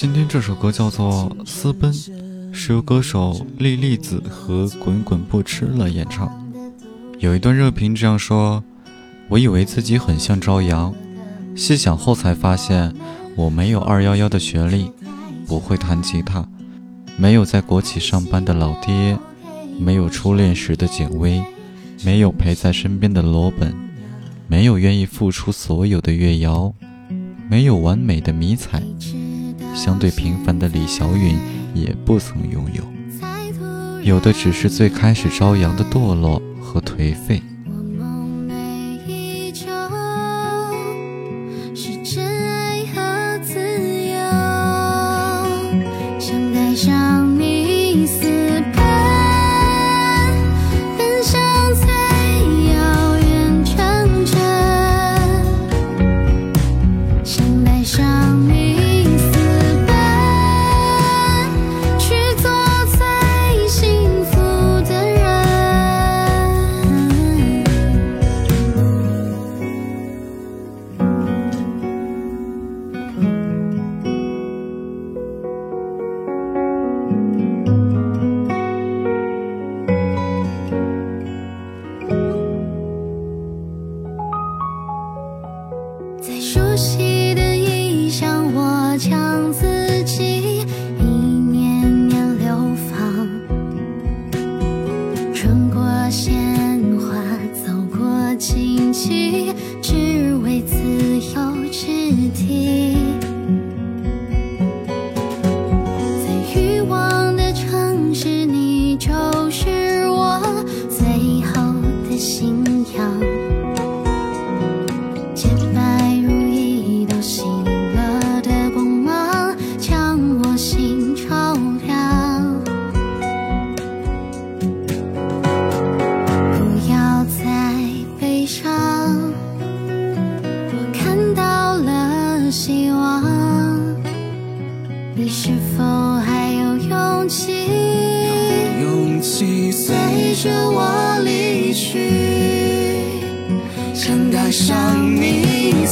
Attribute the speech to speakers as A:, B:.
A: 今天这首歌叫做《私奔》，是由歌手莉莉子和滚滚不吃了演唱。有一段热评这样说：“我以为自己很像朝阳，细想后才发现我没有二幺幺的学历，不会弹吉他，没有在国企上班的老爹，没有初恋时的简薇，没有陪在身边的罗本，没有愿意付出所有的月瑶，没有完美的迷彩。”相对平凡的李小允也不曾拥有，
B: 有的只是
A: 最开始朝阳的堕落和颓废。
B: 鲜花走过荆棘只为自由之地。在欲望的城市你就是我最后的心否还有勇气？勇气随着我离去，想带上你。